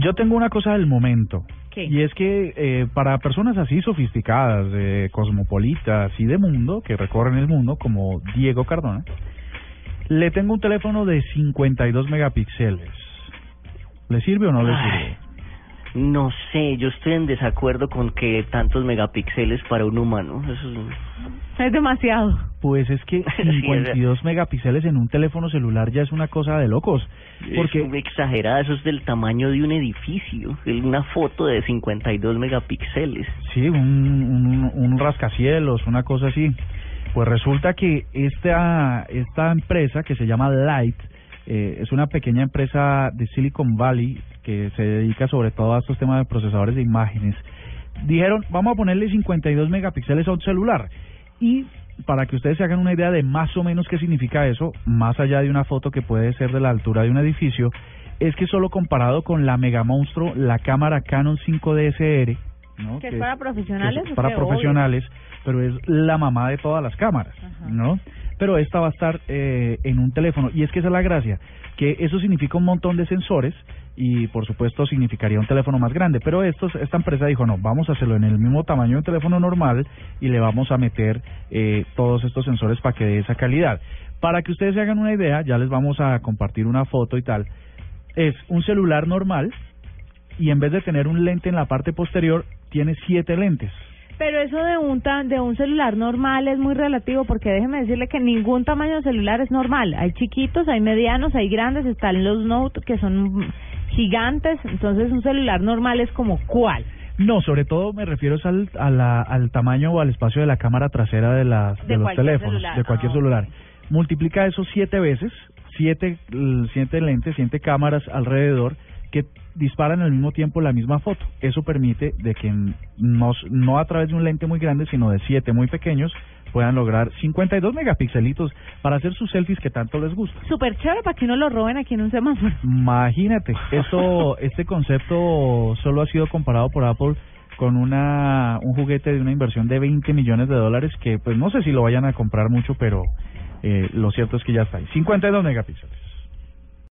Yo tengo una cosa del momento. ¿Qué? Y es que eh, para personas así sofisticadas, eh, cosmopolitas y de mundo, que recorren el mundo, como Diego Cardona, le tengo un teléfono de 52 megapíxeles. ¿Le sirve o no le Ay. sirve? No sé, yo estoy en desacuerdo con que tantos megapíxeles para un humano. Eso es- Es demasiado. Pues es que Sí, 52 megapíxeles en un teléfono celular ya es una cosa de locos. Porque es exagerada, eso es del tamaño de un edificio. Una foto de 52 megapíxeles. Sí, un, un, un rascacielos, una cosa así. Pues resulta que esta, esta empresa que se llama Light eh, es una pequeña empresa de Silicon Valley que se dedica sobre todo a estos temas de procesadores de imágenes. Dijeron, vamos a ponerle 52 megapíxeles a un celular. Y para que ustedes se hagan una idea de más o menos qué significa eso, más allá de una foto que puede ser de la altura de un edificio, es que solo comparado con la mega monstruo, la cámara Canon 5DSR, ¿no? ¿Que es que para que profesionales? es o para? Obvio. profesionales, pero es la mamá de todas las cámaras, ¿no? Pero esta va a estar eh, en un teléfono y es que esa es la gracia, que eso significa un montón de sensores y por supuesto significaría un teléfono más grande, pero estos, esta empresa dijo no, vamos a hacerlo en el mismo tamaño de un teléfono normal y le vamos a meter eh, todos estos sensores para que dé esa calidad. Para que ustedes se hagan una idea, ya les vamos a compartir una foto y tal, es un celular normal y en vez de tener un lente en la parte posterior, tiene siete lentes. Pero eso de un de un celular normal es muy relativo porque déjeme decirle que ningún tamaño de celular es normal. Hay chiquitos, hay medianos, hay grandes, están los Note que son gigantes, entonces un celular normal es como cuál. No, sobre todo me refiero al, a la- al tamaño o al espacio de la cámara trasera de, las, de, De los teléfonos, celular. de cualquier Ah, celular. Multiplica eso siete veces, siete, siete lentes, siete cámaras alrededor que disparan al mismo tiempo la misma foto. Eso permite de que no, a través de un lente muy grande, sino de siete muy pequeños, puedan lograr 52 megapíxelitos para hacer sus selfies que tanto les gusta. Súper chévere para que no lo roben aquí en un semáforo. Imagínate, eso, este concepto solo ha sido comparado por Apple con una un juguete de una inversión de 20 millones de dólares que pues no sé si lo vayan a comprar mucho, pero eh, lo cierto es que ya está ahí. 52 megapíxeles.